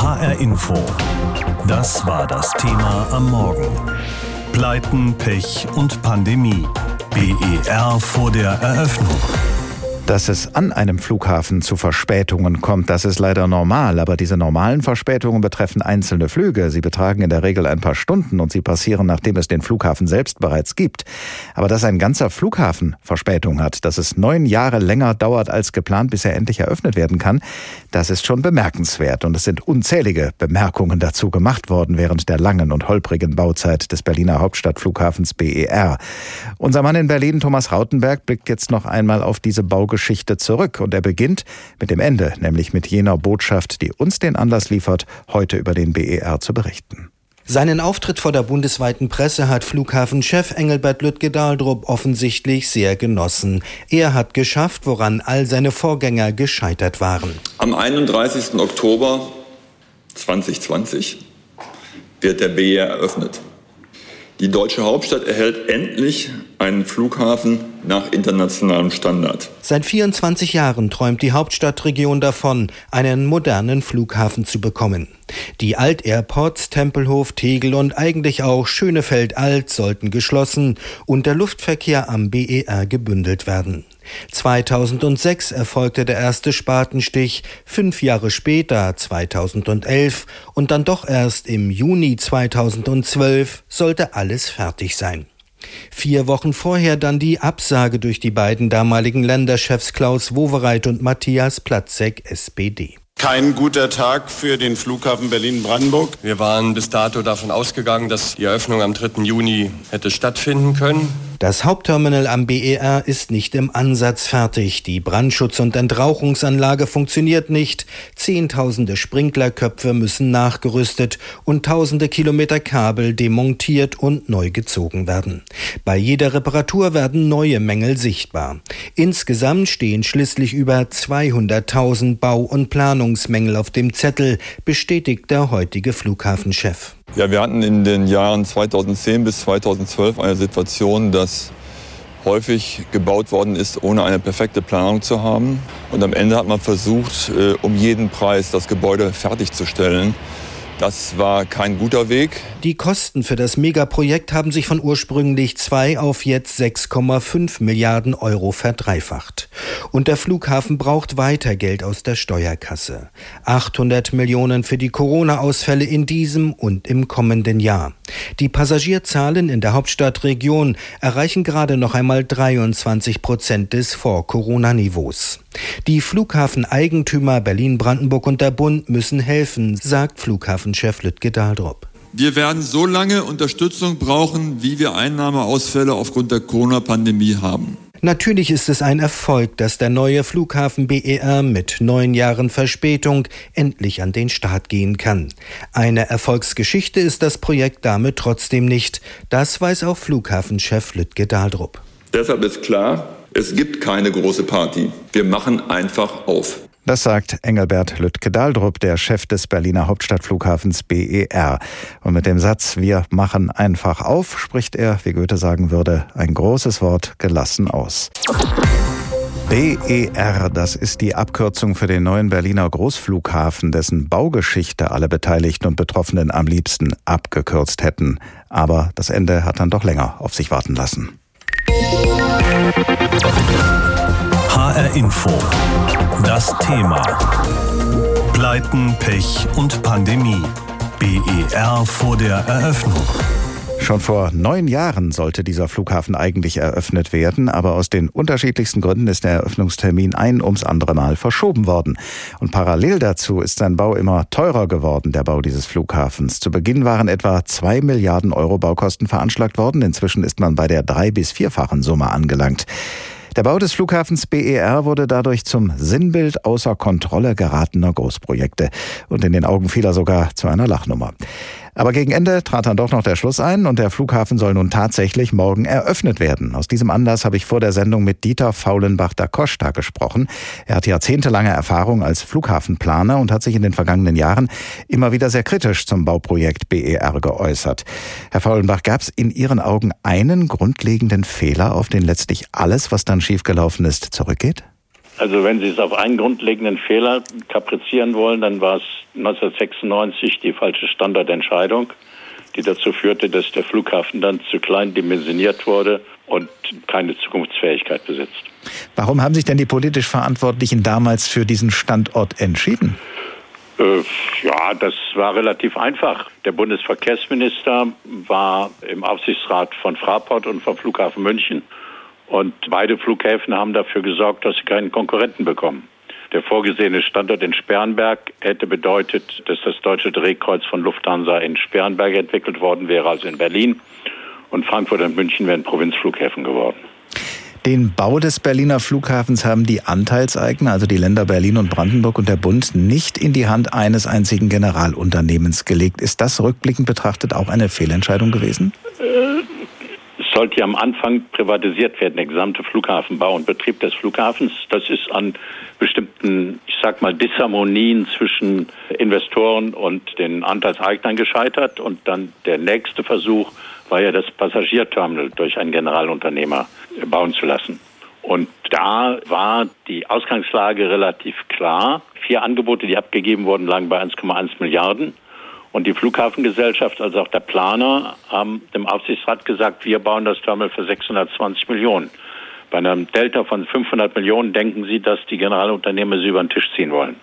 HR Info. Das war das Thema am Morgen. Pleiten, Pech und Pandemie. BER vor der Eröffnung. Dass es an einem Flughafen zu Verspätungen kommt, das ist leider normal. Aber diese normalen Verspätungen betreffen einzelne Flüge. Sie betragen in der Regel ein paar Stunden und sie passieren, nachdem es den Flughafen selbst bereits gibt. Aber dass ein ganzer Flughafen Verspätung hat, dass es neun Jahre länger dauert als geplant, bis er endlich eröffnet werden kann, das ist schon bemerkenswert. Und es sind unzählige Bemerkungen dazu gemacht worden während der langen und holprigen Bauzeit des Berliner Hauptstadtflughafens BER. Unser Mann in Berlin, Thomas Rautenberg, blickt jetzt noch einmal auf diese Baugeschichte Geschichte zurück. Und er beginnt mit dem Ende, nämlich mit jener Botschaft, die uns den Anlass liefert, heute über den BER zu berichten. Seinen Auftritt vor der bundesweiten Presse hat Flughafenchef Engelbert Lüttke-Dahldrup offensichtlich sehr genossen. Er hat geschafft, woran all seine Vorgänger gescheitert waren. Am 31. Oktober 2020 wird der BER eröffnet. Die deutsche Hauptstadt erhält endlich einen Flughafen nach internationalem Standard. Seit 24 Jahren träumt die Hauptstadtregion davon, einen modernen Flughafen zu bekommen. Die Alt-Airports Tempelhof, Tegel und eigentlich auch Schönefeld-Alt sollten geschlossen und der Luftverkehr am BER gebündelt werden. 2006 erfolgte der erste Spatenstich, fünf Jahre später, 2011 und dann doch erst im Juni 2012 sollte alles fertig sein. Vier Wochen vorher dann die Absage durch die beiden damaligen Länderchefs Klaus Wowereit und Matthias Platzek, SPD. Kein guter Tag für den Flughafen Berlin-Brandenburg. Wir waren bis dato davon ausgegangen, dass die Eröffnung am 3. Juni hätte stattfinden können. Das Hauptterminal am BER ist nicht im Ansatz fertig. Die Brandschutz- und Entrauchungsanlage funktioniert nicht. Zehntausende Sprinklerköpfe müssen nachgerüstet und tausende Kilometer Kabel demontiert und neu gezogen werden. Bei jeder Reparatur werden neue Mängel sichtbar. Insgesamt stehen schließlich über 200.000 Bau- und Planungsmängel auf dem Zettel, bestätigt der heutige Flughafenchef. Ja, wir hatten in den Jahren 2010 bis 2012 eine Situation, dass häufig gebaut worden ist, ohne eine perfekte Planung zu haben. Und am Ende hat man versucht, äh, um jeden Preis das Gebäude fertigzustellen. Das war kein guter Weg. Die Kosten für das Megaprojekt haben sich von ursprünglich zwei auf jetzt 6,5 Milliarden Euro verdreifacht. Und der Flughafen braucht weiter Geld aus der Steuerkasse. 800 Millionen für die Corona-Ausfälle in diesem und im kommenden Jahr. Die Passagierzahlen in der Hauptstadtregion erreichen gerade noch einmal 23 Prozent des Vor-Corona-Niveaus. Die Flughafeneigentümer Berlin-Brandenburg und der Bund müssen helfen, sagt Flughafenchef Lütke Dahldrup. Wir werden so lange Unterstützung brauchen, wie wir Einnahmeausfälle aufgrund der Corona-Pandemie haben. Natürlich ist es ein Erfolg, dass der neue Flughafen BER mit neun Jahren Verspätung endlich an den Start gehen kann. Eine Erfolgsgeschichte ist das Projekt damit trotzdem nicht. Das weiß auch Flughafenchef Lütke Dahldrup. Deshalb ist klar, es gibt keine große Party. Wir machen einfach auf. Das sagt Engelbert Lüttke-Dahldrup, der Chef des Berliner Hauptstadtflughafens BER. Und mit dem Satz Wir machen einfach auf spricht er, wie Goethe sagen würde, ein großes Wort gelassen aus. BER, das ist die Abkürzung für den neuen Berliner Großflughafen, dessen Baugeschichte alle Beteiligten und Betroffenen am liebsten abgekürzt hätten. Aber das Ende hat dann doch länger auf sich warten lassen. HR Info. Das Thema. Pleiten, Pech und Pandemie. BER vor der Eröffnung. Schon vor neun Jahren sollte dieser Flughafen eigentlich eröffnet werden, aber aus den unterschiedlichsten Gründen ist der Eröffnungstermin ein ums andere Mal verschoben worden. Und parallel dazu ist sein Bau immer teurer geworden, der Bau dieses Flughafens. Zu Beginn waren etwa zwei Milliarden Euro Baukosten veranschlagt worden. Inzwischen ist man bei der drei- bis vierfachen Summe angelangt. Der Bau des Flughafens BER wurde dadurch zum Sinnbild außer Kontrolle geratener Großprojekte und in den Augen vieler sogar zu einer Lachnummer. Aber gegen Ende trat dann doch noch der Schluss ein und der Flughafen soll nun tatsächlich morgen eröffnet werden. Aus diesem Anlass habe ich vor der Sendung mit Dieter Faulenbach da Costa gesprochen. Er hat jahrzehntelange Erfahrung als Flughafenplaner und hat sich in den vergangenen Jahren immer wieder sehr kritisch zum Bauprojekt BER geäußert. Herr Faulenbach, gab es in Ihren Augen einen grundlegenden Fehler, auf den letztlich alles, was dann schiefgelaufen ist, zurückgeht? Also wenn Sie es auf einen grundlegenden Fehler kaprizieren wollen, dann war es 1996 die falsche Standardentscheidung, die dazu führte, dass der Flughafen dann zu klein dimensioniert wurde und keine Zukunftsfähigkeit besitzt. Warum haben sich denn die politisch Verantwortlichen damals für diesen Standort entschieden? Äh, ja, das war relativ einfach. Der Bundesverkehrsminister war im Aufsichtsrat von Fraport und vom Flughafen München. Und beide Flughäfen haben dafür gesorgt, dass sie keinen Konkurrenten bekommen. Der vorgesehene Standort in Sperrenberg hätte bedeutet, dass das deutsche Drehkreuz von Lufthansa in Sperrenberg entwickelt worden wäre, also in Berlin. Und Frankfurt und München wären Provinzflughäfen geworden. Den Bau des Berliner Flughafens haben die Anteilseigner, also die Länder Berlin und Brandenburg und der Bund, nicht in die Hand eines einzigen Generalunternehmens gelegt. Ist das rückblickend betrachtet auch eine Fehlentscheidung gewesen? Äh, sollte ja am Anfang privatisiert werden, der gesamte Flughafenbau und Betrieb des Flughafens. Das ist an bestimmten, ich sag mal, Disharmonien zwischen Investoren und den Anteilseignern gescheitert. Und dann der nächste Versuch war ja das Passagierterminal durch einen Generalunternehmer bauen zu lassen. Und da war die Ausgangslage relativ klar. Vier Angebote, die abgegeben wurden, lagen bei 1,1 Milliarden. Und die Flughafengesellschaft, also auch der Planer, haben dem Aufsichtsrat gesagt, wir bauen das Terminal für 620 Millionen. Bei einem Delta von 500 Millionen denken Sie, dass die Generalunternehmer sie über den Tisch ziehen wollen.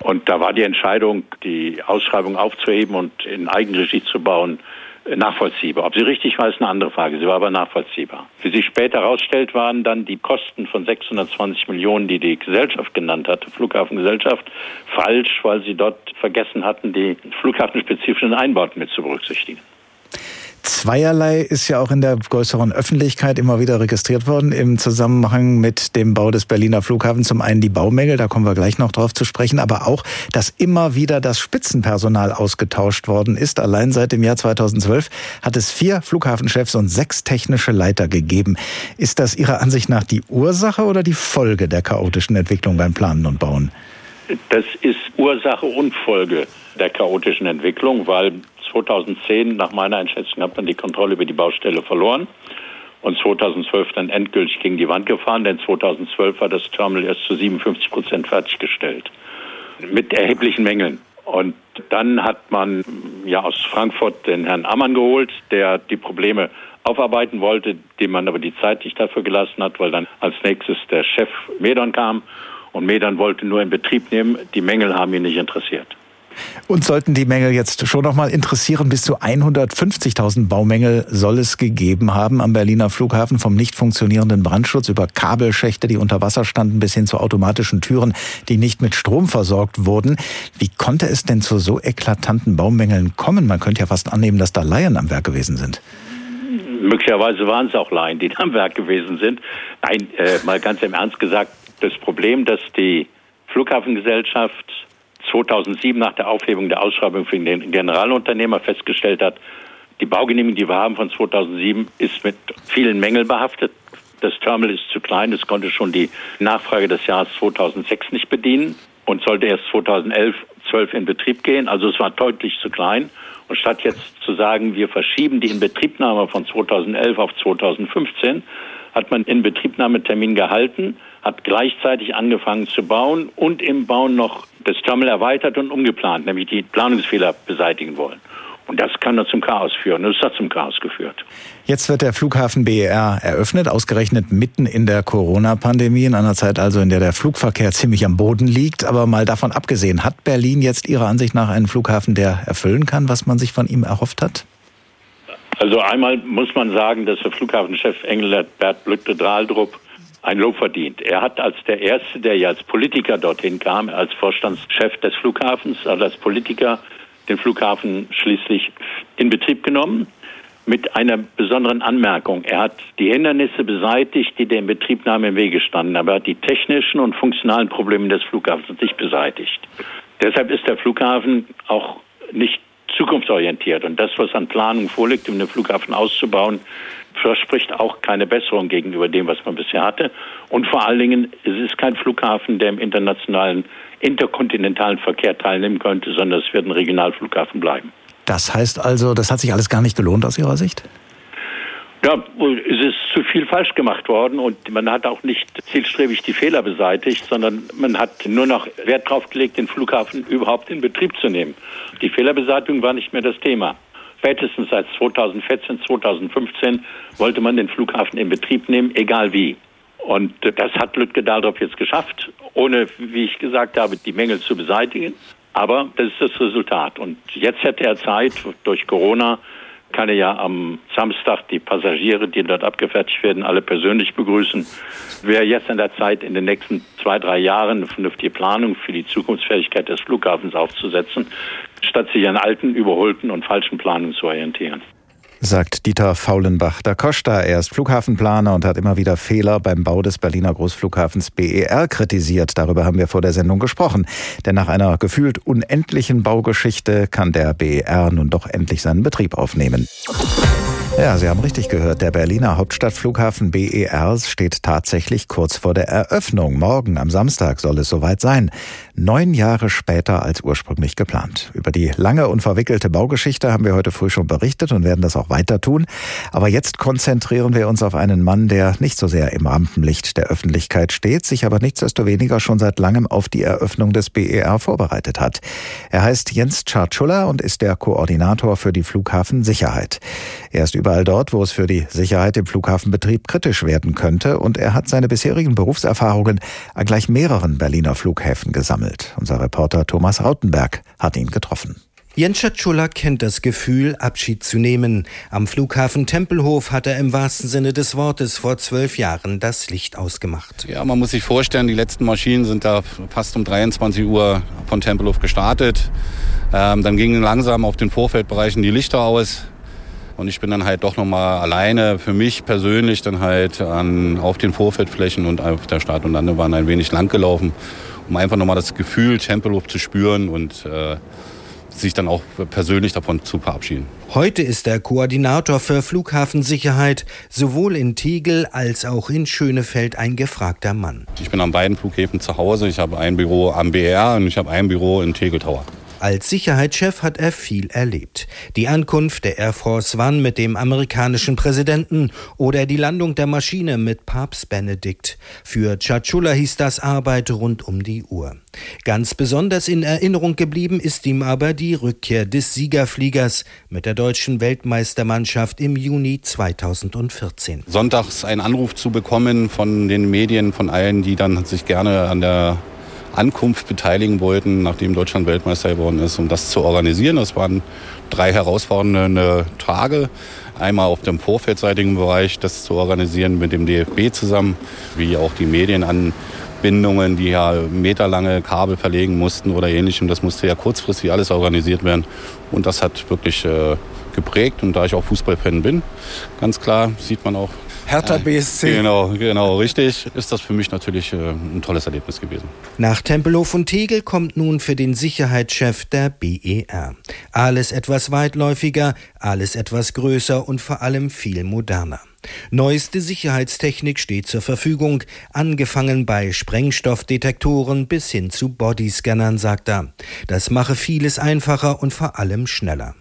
Und da war die Entscheidung, die Ausschreibung aufzuheben und in Eigenregie zu bauen, nachvollziehbar. Ob sie richtig war, ist eine andere Frage. Sie war aber nachvollziehbar. Wie sich später herausstellt, waren dann die Kosten von 620 Millionen, die die Gesellschaft genannt hatte, Flughafengesellschaft, falsch, weil sie dort vergessen hatten, die flughafenspezifischen Einbauten mit zu berücksichtigen. Zweierlei ist ja auch in der größeren Öffentlichkeit immer wieder registriert worden im Zusammenhang mit dem Bau des Berliner Flughafens. Zum einen die Baumängel, da kommen wir gleich noch drauf zu sprechen, aber auch, dass immer wieder das Spitzenpersonal ausgetauscht worden ist. Allein seit dem Jahr 2012 hat es vier Flughafenchefs und sechs technische Leiter gegeben. Ist das Ihrer Ansicht nach die Ursache oder die Folge der chaotischen Entwicklung beim Planen und Bauen? Das ist Ursache und Folge der chaotischen Entwicklung, weil 2010 nach meiner Einschätzung hat man die Kontrolle über die Baustelle verloren und 2012 dann endgültig gegen die Wand gefahren, denn 2012 war das Terminal erst zu 57 Prozent fertiggestellt mit erheblichen Mängeln. Und dann hat man ja aus Frankfurt den Herrn Ammann geholt, der die Probleme aufarbeiten wollte, dem man aber die Zeit nicht dafür gelassen hat, weil dann als nächstes der Chef Medon kam und Medon wollte nur in Betrieb nehmen. Die Mängel haben ihn nicht interessiert. Und sollten die Mängel jetzt schon noch mal interessieren, bis zu 150.000 Baumängel soll es gegeben haben am Berliner Flughafen, vom nicht funktionierenden Brandschutz über Kabelschächte, die unter Wasser standen, bis hin zu automatischen Türen, die nicht mit Strom versorgt wurden. Wie konnte es denn zu so eklatanten Baumängeln kommen? Man könnte ja fast annehmen, dass da Laien am Werk gewesen sind. Möglicherweise waren es auch Laien, die am Werk gewesen sind. Nein, äh, mal ganz im Ernst gesagt, das Problem, dass die Flughafengesellschaft 2007 nach der Aufhebung der Ausschreibung für den Generalunternehmer festgestellt hat, die Baugenehmigung, die wir haben von 2007, ist mit vielen Mängeln behaftet. Das Terminal ist zu klein, es konnte schon die Nachfrage des Jahres 2006 nicht bedienen und sollte erst 2011, 12 in Betrieb gehen. Also es war deutlich zu klein. Und statt jetzt zu sagen, wir verschieben die Inbetriebnahme von 2011 auf 2015, hat man Inbetriebnahmetermin gehalten, hat gleichzeitig angefangen zu bauen und im Bauen noch das Terminal erweitert und umgeplant, nämlich die Planungsfehler beseitigen wollen. Und das kann dann zum Chaos führen. Das hat zum Chaos geführt. Jetzt wird der Flughafen BER eröffnet, ausgerechnet mitten in der Corona-Pandemie, in einer Zeit also, in der der Flugverkehr ziemlich am Boden liegt. Aber mal davon abgesehen, hat Berlin jetzt Ihrer Ansicht nach einen Flughafen, der erfüllen kann, was man sich von ihm erhofft hat? Also einmal muss man sagen, dass der Flughafenchef Engelbert Blütte-Drahldrup ein Lob verdient. Er hat als der Erste, der ja als Politiker dorthin kam, als Vorstandschef des Flughafens, also als Politiker, den Flughafen schließlich in Betrieb genommen. Mit einer besonderen Anmerkung. Er hat die Hindernisse beseitigt, die der Inbetriebnahme im Wege standen, aber er hat die technischen und funktionalen Probleme des Flughafens nicht beseitigt. Deshalb ist der Flughafen auch nicht zukunftsorientiert. Und das, was an Planung vorliegt, um den Flughafen auszubauen, verspricht auch keine Besserung gegenüber dem, was man bisher hatte. Und vor allen Dingen, es ist kein Flughafen, der im internationalen, interkontinentalen Verkehr teilnehmen könnte, sondern es wird ein Regionalflughafen bleiben. Das heißt also, das hat sich alles gar nicht gelohnt aus Ihrer Sicht? Ja, es ist zu viel falsch gemacht worden und man hat auch nicht zielstrebig die Fehler beseitigt, sondern man hat nur noch Wert darauf gelegt, den Flughafen überhaupt in Betrieb zu nehmen. Die Fehlerbeseitigung war nicht mehr das Thema. Spätestens seit 2014, 2015 wollte man den Flughafen in Betrieb nehmen, egal wie. Und das hat Lütke Daldorf jetzt geschafft, ohne, wie ich gesagt habe, die Mängel zu beseitigen. Aber das ist das Resultat. Und jetzt hätte er Zeit, durch Corona kann er ja am Samstag die Passagiere, die dort abgefertigt werden, alle persönlich begrüßen. Wäre jetzt an der Zeit, in den nächsten zwei, drei Jahren eine vernünftige Planung für die Zukunftsfähigkeit des Flughafens aufzusetzen, statt sich an alten, überholten und falschen Planungen zu orientieren sagt Dieter Faulenbach da Costa. Er ist Flughafenplaner und hat immer wieder Fehler beim Bau des Berliner Großflughafens BER kritisiert. Darüber haben wir vor der Sendung gesprochen. Denn nach einer gefühlt unendlichen Baugeschichte kann der BER nun doch endlich seinen Betrieb aufnehmen. Ja, Sie haben richtig gehört. Der Berliner Hauptstadtflughafen BER steht tatsächlich kurz vor der Eröffnung. Morgen am Samstag soll es soweit sein. Neun Jahre später als ursprünglich geplant. Über die lange und verwickelte Baugeschichte haben wir heute früh schon berichtet und werden das auch weiter tun. Aber jetzt konzentrieren wir uns auf einen Mann, der nicht so sehr im Rampenlicht der Öffentlichkeit steht, sich aber nichtsdestoweniger schon seit langem auf die Eröffnung des BER vorbereitet hat. Er heißt Jens Czarczula und ist der Koordinator für die Flughafensicherheit. Er ist überall dort, wo es für die Sicherheit im Flughafenbetrieb kritisch werden könnte und er hat seine bisherigen Berufserfahrungen an gleich mehreren Berliner Flughäfen gesammelt. Unser Reporter Thomas Rautenberg hat ihn getroffen. Jens Schatschula kennt das Gefühl, Abschied zu nehmen. Am Flughafen Tempelhof hat er im wahrsten Sinne des Wortes vor zwölf Jahren das Licht ausgemacht. Ja, man muss sich vorstellen, die letzten Maschinen sind da fast um 23 Uhr von Tempelhof gestartet. Ähm, dann gingen langsam auf den Vorfeldbereichen die Lichter aus. Und ich bin dann halt doch nochmal alleine für mich persönlich dann halt an, auf den Vorfeldflächen und auf der Start- und Landebahn ein wenig lang gelaufen, um einfach nochmal das Gefühl Tempelhof zu spüren und äh, sich dann auch persönlich davon zu verabschieden. Heute ist er Koordinator für Flughafensicherheit, sowohl in Tegel als auch in Schönefeld ein gefragter Mann. Ich bin an beiden Flughäfen zu Hause. Ich habe ein Büro am BR und ich habe ein Büro in Tegel Tower. Als Sicherheitschef hat er viel erlebt. Die Ankunft der Air Force One mit dem amerikanischen Präsidenten oder die Landung der Maschine mit Papst Benedikt. Für Chachula hieß das Arbeit rund um die Uhr. Ganz besonders in Erinnerung geblieben ist ihm aber die Rückkehr des Siegerfliegers mit der deutschen Weltmeistermannschaft im Juni 2014. Sonntags einen Anruf zu bekommen von den Medien, von allen, die dann sich gerne an der Ankunft beteiligen wollten, nachdem Deutschland Weltmeister geworden ist, um das zu organisieren. Das waren drei herausfordernde Tage. Einmal auf dem vorfeldseitigen Bereich, das zu organisieren mit dem DFB zusammen, wie auch die Medienanbindungen, die ja meterlange Kabel verlegen mussten oder ähnlichem. Das musste ja kurzfristig alles organisiert werden. Und das hat wirklich äh, geprägt. Und da ich auch Fußballfan bin, ganz klar, sieht man auch Hertha BSC. Genau, genau, richtig. Ist das für mich natürlich äh, ein tolles Erlebnis gewesen. Nach Tempelhof und Tegel kommt nun für den Sicherheitschef der BER. Alles etwas weitläufiger, alles etwas größer und vor allem viel moderner. Neueste Sicherheitstechnik steht zur Verfügung, angefangen bei Sprengstoffdetektoren bis hin zu Bodyscannern, sagt er. Das mache vieles einfacher und vor allem schneller.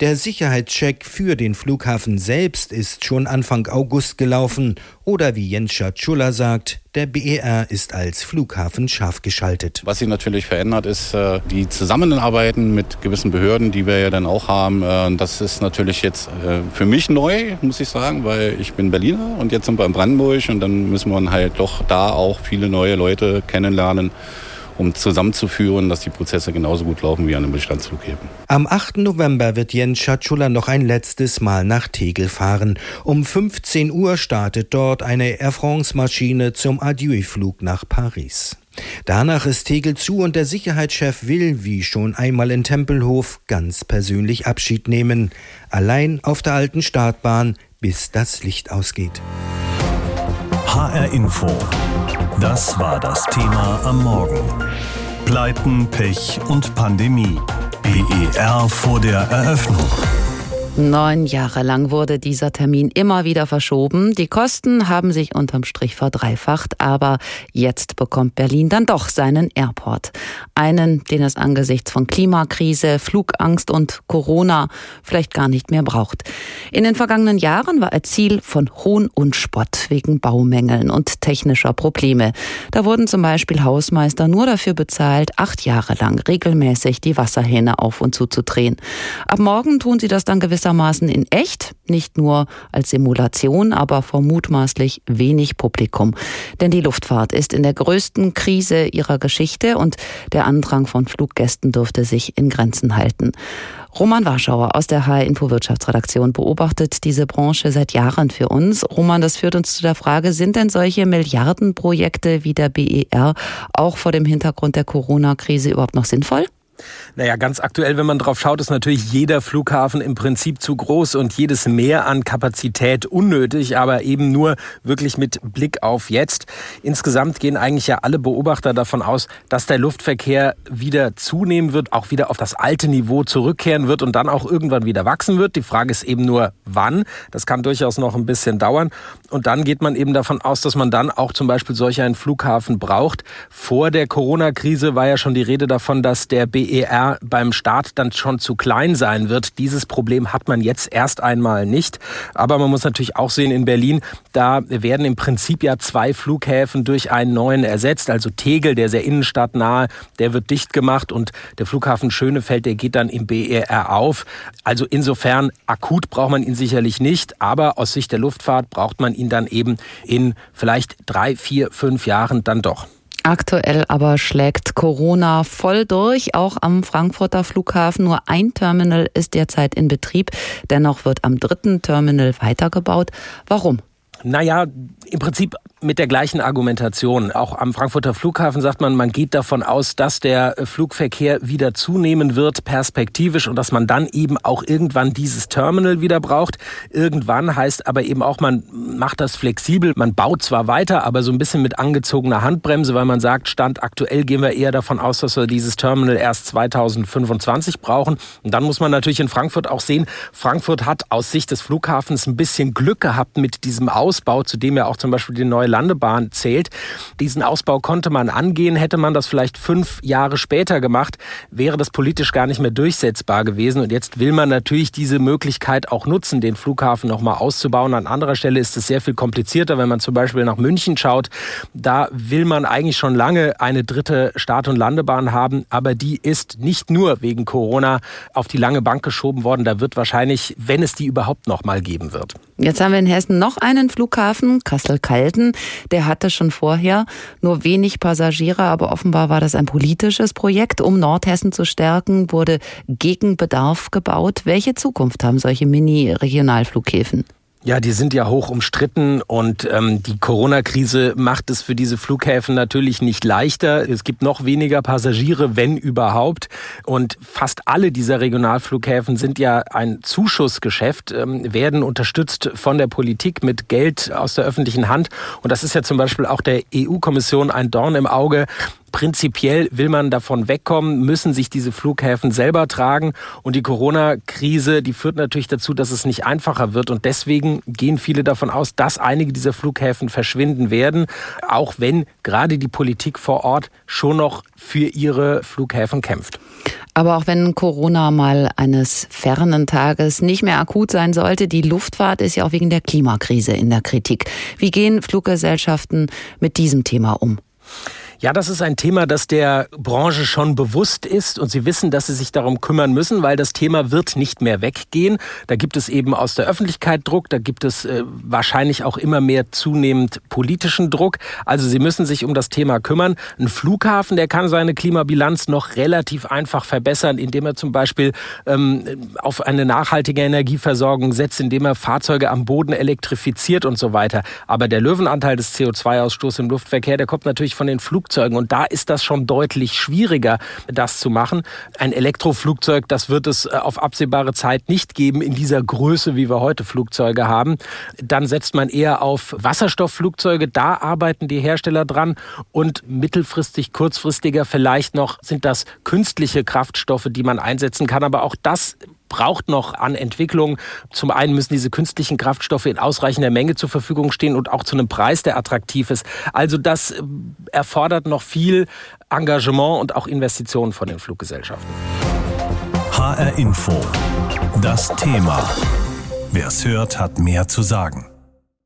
Der Sicherheitscheck für den Flughafen selbst ist schon Anfang August gelaufen oder wie Jens Schatschula sagt, der BER ist als Flughafen scharf geschaltet. Was sich natürlich verändert, ist äh, die Zusammenarbeiten mit gewissen Behörden, die wir ja dann auch haben. Äh, das ist natürlich jetzt äh, für mich neu, muss ich sagen, weil ich bin Berliner und jetzt sind wir in Brandenburg und dann müssen wir halt doch da auch viele neue Leute kennenlernen um zusammenzuführen, dass die Prozesse genauso gut laufen wie an einem Bestandsflughäfen. Am 8. November wird Jens Schatschula noch ein letztes Mal nach Tegel fahren. Um 15 Uhr startet dort eine Air France-Maschine zum Adieu-Flug nach Paris. Danach ist Tegel zu und der Sicherheitschef will, wie schon einmal in Tempelhof, ganz persönlich Abschied nehmen. Allein auf der alten Startbahn, bis das Licht ausgeht. HR Info. Das war das Thema am Morgen. Pleiten, Pech und Pandemie. BER vor der Eröffnung. Neun Jahre lang wurde dieser Termin immer wieder verschoben. Die Kosten haben sich unterm Strich verdreifacht, aber jetzt bekommt Berlin dann doch seinen Airport. Einen, den es angesichts von Klimakrise, Flugangst und Corona vielleicht gar nicht mehr braucht. In den vergangenen Jahren war er Ziel von Hohn und Spott wegen Baumängeln und technischer Probleme. Da wurden zum Beispiel Hausmeister nur dafür bezahlt, acht Jahre lang regelmäßig die Wasserhähne auf und zuzudrehen. Ab morgen tun sie das dann gewissermaßen gewissermaßen in echt, nicht nur als Simulation, aber vor mutmaßlich wenig Publikum. Denn die Luftfahrt ist in der größten Krise ihrer Geschichte und der Andrang von Fluggästen dürfte sich in Grenzen halten. Roman Warschauer aus der HR Info Wirtschaftsredaktion beobachtet diese Branche seit Jahren für uns. Roman, das führt uns zu der Frage, sind denn solche Milliardenprojekte wie der BER auch vor dem Hintergrund der Corona-Krise überhaupt noch sinnvoll? Naja, ganz aktuell, wenn man drauf schaut, ist natürlich jeder Flughafen im Prinzip zu groß und jedes Mehr an Kapazität unnötig, aber eben nur wirklich mit Blick auf jetzt. Insgesamt gehen eigentlich ja alle Beobachter davon aus, dass der Luftverkehr wieder zunehmen wird, auch wieder auf das alte Niveau zurückkehren wird und dann auch irgendwann wieder wachsen wird. Die Frage ist eben nur, wann. Das kann durchaus noch ein bisschen dauern. Und dann geht man eben davon aus, dass man dann auch zum Beispiel solch einen Flughafen braucht. Vor der Corona-Krise war ja schon die Rede davon, dass der BER beim Start dann schon zu klein sein wird. Dieses Problem hat man jetzt erst einmal nicht. Aber man muss natürlich auch sehen, in Berlin, da werden im Prinzip ja zwei Flughäfen durch einen neuen ersetzt. Also Tegel, der sehr innenstadtnahe, der wird dicht gemacht und der Flughafen Schönefeld, der geht dann im BER auf. Also insofern akut braucht man ihn sicherlich nicht, aber aus Sicht der Luftfahrt braucht man ihn dann eben in vielleicht drei, vier, fünf Jahren dann doch. Aktuell aber schlägt Corona voll durch, auch am Frankfurter Flughafen. Nur ein Terminal ist derzeit in Betrieb. Dennoch wird am dritten Terminal weitergebaut. Warum? Naja, im Prinzip mit der gleichen Argumentation. Auch am Frankfurter Flughafen sagt man, man geht davon aus, dass der Flugverkehr wieder zunehmen wird, perspektivisch, und dass man dann eben auch irgendwann dieses Terminal wieder braucht. Irgendwann heißt aber eben auch, man macht das flexibel. Man baut zwar weiter, aber so ein bisschen mit angezogener Handbremse, weil man sagt, Stand aktuell gehen wir eher davon aus, dass wir dieses Terminal erst 2025 brauchen. Und dann muss man natürlich in Frankfurt auch sehen, Frankfurt hat aus Sicht des Flughafens ein bisschen Glück gehabt mit diesem Ausbau, zu dem ja auch zum Beispiel die neue Landebahn zählt. Diesen Ausbau konnte man angehen. Hätte man das vielleicht fünf Jahre später gemacht, wäre das politisch gar nicht mehr durchsetzbar gewesen. Und jetzt will man natürlich diese Möglichkeit auch nutzen, den Flughafen nochmal auszubauen. An anderer Stelle ist es sehr viel komplizierter, wenn man zum Beispiel nach München schaut. Da will man eigentlich schon lange eine dritte Start- und Landebahn haben, aber die ist nicht nur wegen Corona auf die lange Bank geschoben worden. Da wird wahrscheinlich, wenn es die überhaupt noch mal geben wird. Jetzt haben wir in Hessen noch einen Flughafen, Kassel-Calden. Der hatte schon vorher nur wenig Passagiere, aber offenbar war das ein politisches Projekt. Um Nordhessen zu stärken, wurde Gegenbedarf gebaut. Welche Zukunft haben solche Mini-Regionalflughäfen? Ja, die sind ja hoch umstritten und ähm, die Corona-Krise macht es für diese Flughäfen natürlich nicht leichter. Es gibt noch weniger Passagiere, wenn überhaupt. Und fast alle dieser Regionalflughäfen sind ja ein Zuschussgeschäft, ähm, werden unterstützt von der Politik mit Geld aus der öffentlichen Hand. Und das ist ja zum Beispiel auch der EU-Kommission ein Dorn im Auge. Prinzipiell will man davon wegkommen, müssen sich diese Flughäfen selber tragen. Und die Corona-Krise, die führt natürlich dazu, dass es nicht einfacher wird. Und deswegen gehen viele davon aus, dass einige dieser Flughäfen verschwinden werden, auch wenn gerade die Politik vor Ort schon noch für ihre Flughäfen kämpft. Aber auch wenn Corona mal eines fernen Tages nicht mehr akut sein sollte, die Luftfahrt ist ja auch wegen der Klimakrise in der Kritik. Wie gehen Fluggesellschaften mit diesem Thema um? Ja, das ist ein Thema, das der Branche schon bewusst ist und sie wissen, dass sie sich darum kümmern müssen, weil das Thema wird nicht mehr weggehen. Da gibt es eben aus der Öffentlichkeit Druck, da gibt es äh, wahrscheinlich auch immer mehr zunehmend politischen Druck. Also sie müssen sich um das Thema kümmern. Ein Flughafen, der kann seine Klimabilanz noch relativ einfach verbessern, indem er zum Beispiel ähm, auf eine nachhaltige Energieversorgung setzt, indem er Fahrzeuge am Boden elektrifiziert und so weiter. Aber der Löwenanteil des CO2-Ausstoßes im Luftverkehr, der kommt natürlich von den Flugzeugen Flugzeugen. Und da ist das schon deutlich schwieriger, das zu machen. Ein Elektroflugzeug, das wird es äh, auf absehbare Zeit nicht geben in dieser Größe, wie wir heute Flugzeuge haben. Dann setzt man eher auf Wasserstoffflugzeuge. Da arbeiten die Hersteller dran. Und mittelfristig, kurzfristiger vielleicht noch sind das künstliche Kraftstoffe, die man einsetzen kann. Aber auch das braucht noch an Entwicklung. Zum einen müssen diese künstlichen Kraftstoffe in ausreichender Menge zur Verfügung stehen und auch zu einem Preis, der attraktiv ist. Also das äh, erfordert noch viel Engagement und auch Investitionen von den Fluggesellschaften. HR Info. Das Thema. Wer es hört, hat mehr zu sagen.